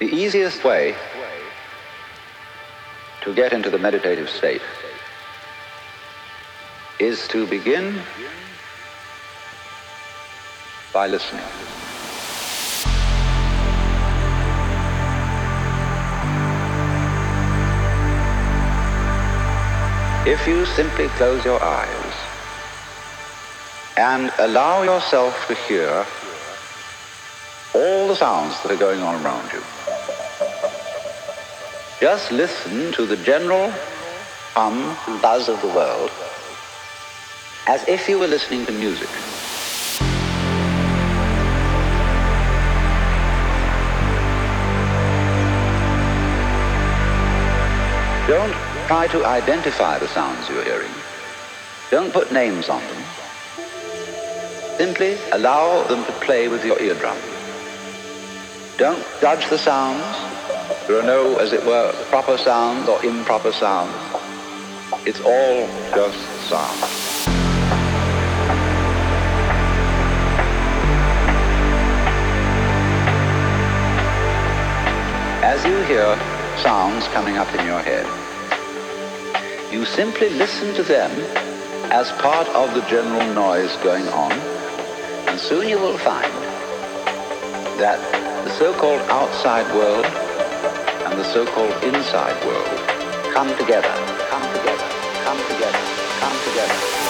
The easiest way to get into the meditative state is to begin by listening. If you simply close your eyes and allow yourself to hear all the sounds that are going on around you, just listen to the general hum and buzz of the world as if you were listening to music. Don't try to identify the sounds you're hearing. Don't put names on them. Simply allow them to play with your eardrum. Don't judge the sounds. There are no, as it were, proper sounds or improper sounds. It's all just sound. As you hear sounds coming up in your head, you simply listen to them as part of the general noise going on, and soon you will find that the so-called outside world and the so-called inside world. Come together, come together, come together, come together,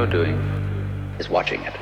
You're doing is watching it.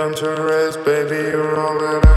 down to rest, baby, you're all that I